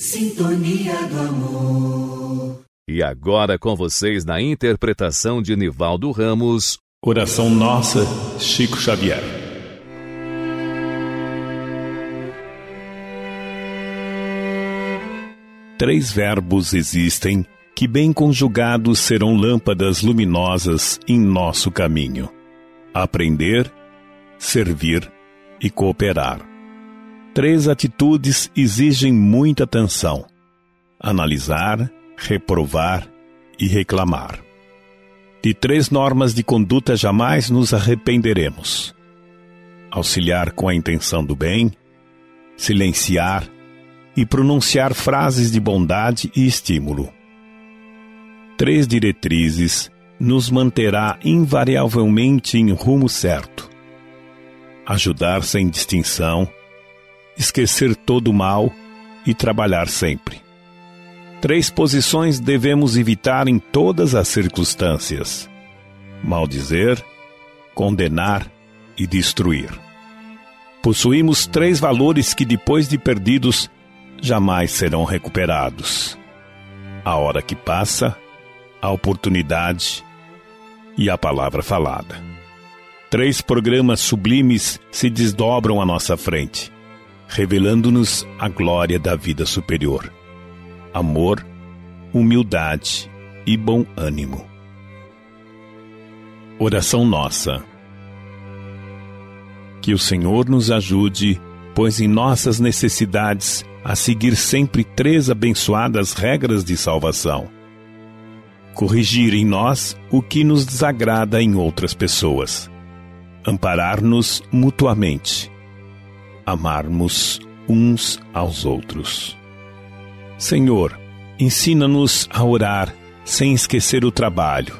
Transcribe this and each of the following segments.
Sintonia do amor. E agora com vocês na interpretação de Nivaldo Ramos. Oração Nossa, Chico Xavier. Três verbos existem que, bem conjugados, serão lâmpadas luminosas em nosso caminho: aprender, servir e cooperar. Três atitudes exigem muita atenção: analisar, reprovar e reclamar. De três normas de conduta jamais nos arrependeremos: auxiliar com a intenção do bem, silenciar e pronunciar frases de bondade e estímulo. Três diretrizes nos manterá invariavelmente em rumo certo: ajudar sem distinção esquecer todo o mal e trabalhar sempre. Três posições devemos evitar em todas as circunstâncias: maldizer, condenar e destruir. Possuímos três valores que, depois de perdidos, jamais serão recuperados: a hora que passa, a oportunidade e a palavra falada. Três programas sublimes se desdobram à nossa frente revelando-nos a glória da vida superior. Amor, humildade e bom ânimo. Oração nossa. Que o Senhor nos ajude, pois em nossas necessidades, a seguir sempre três abençoadas regras de salvação. Corrigir em nós o que nos desagrada em outras pessoas. Amparar-nos mutuamente amarmos uns aos outros. Senhor, ensina-nos a orar sem esquecer o trabalho,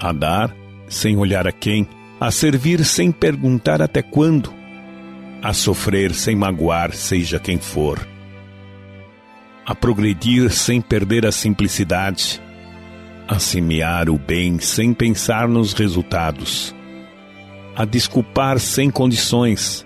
a dar sem olhar a quem, a servir sem perguntar até quando, a sofrer sem magoar, seja quem for, a progredir sem perder a simplicidade, a semear o bem sem pensar nos resultados, a desculpar sem condições,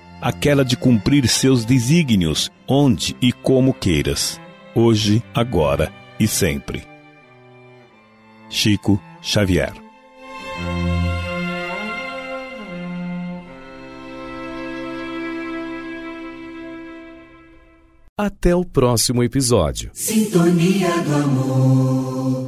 aquela de cumprir seus desígnios onde e como queiras, hoje, agora e sempre. Chico Xavier Até o próximo episódio. Sintonia do amor.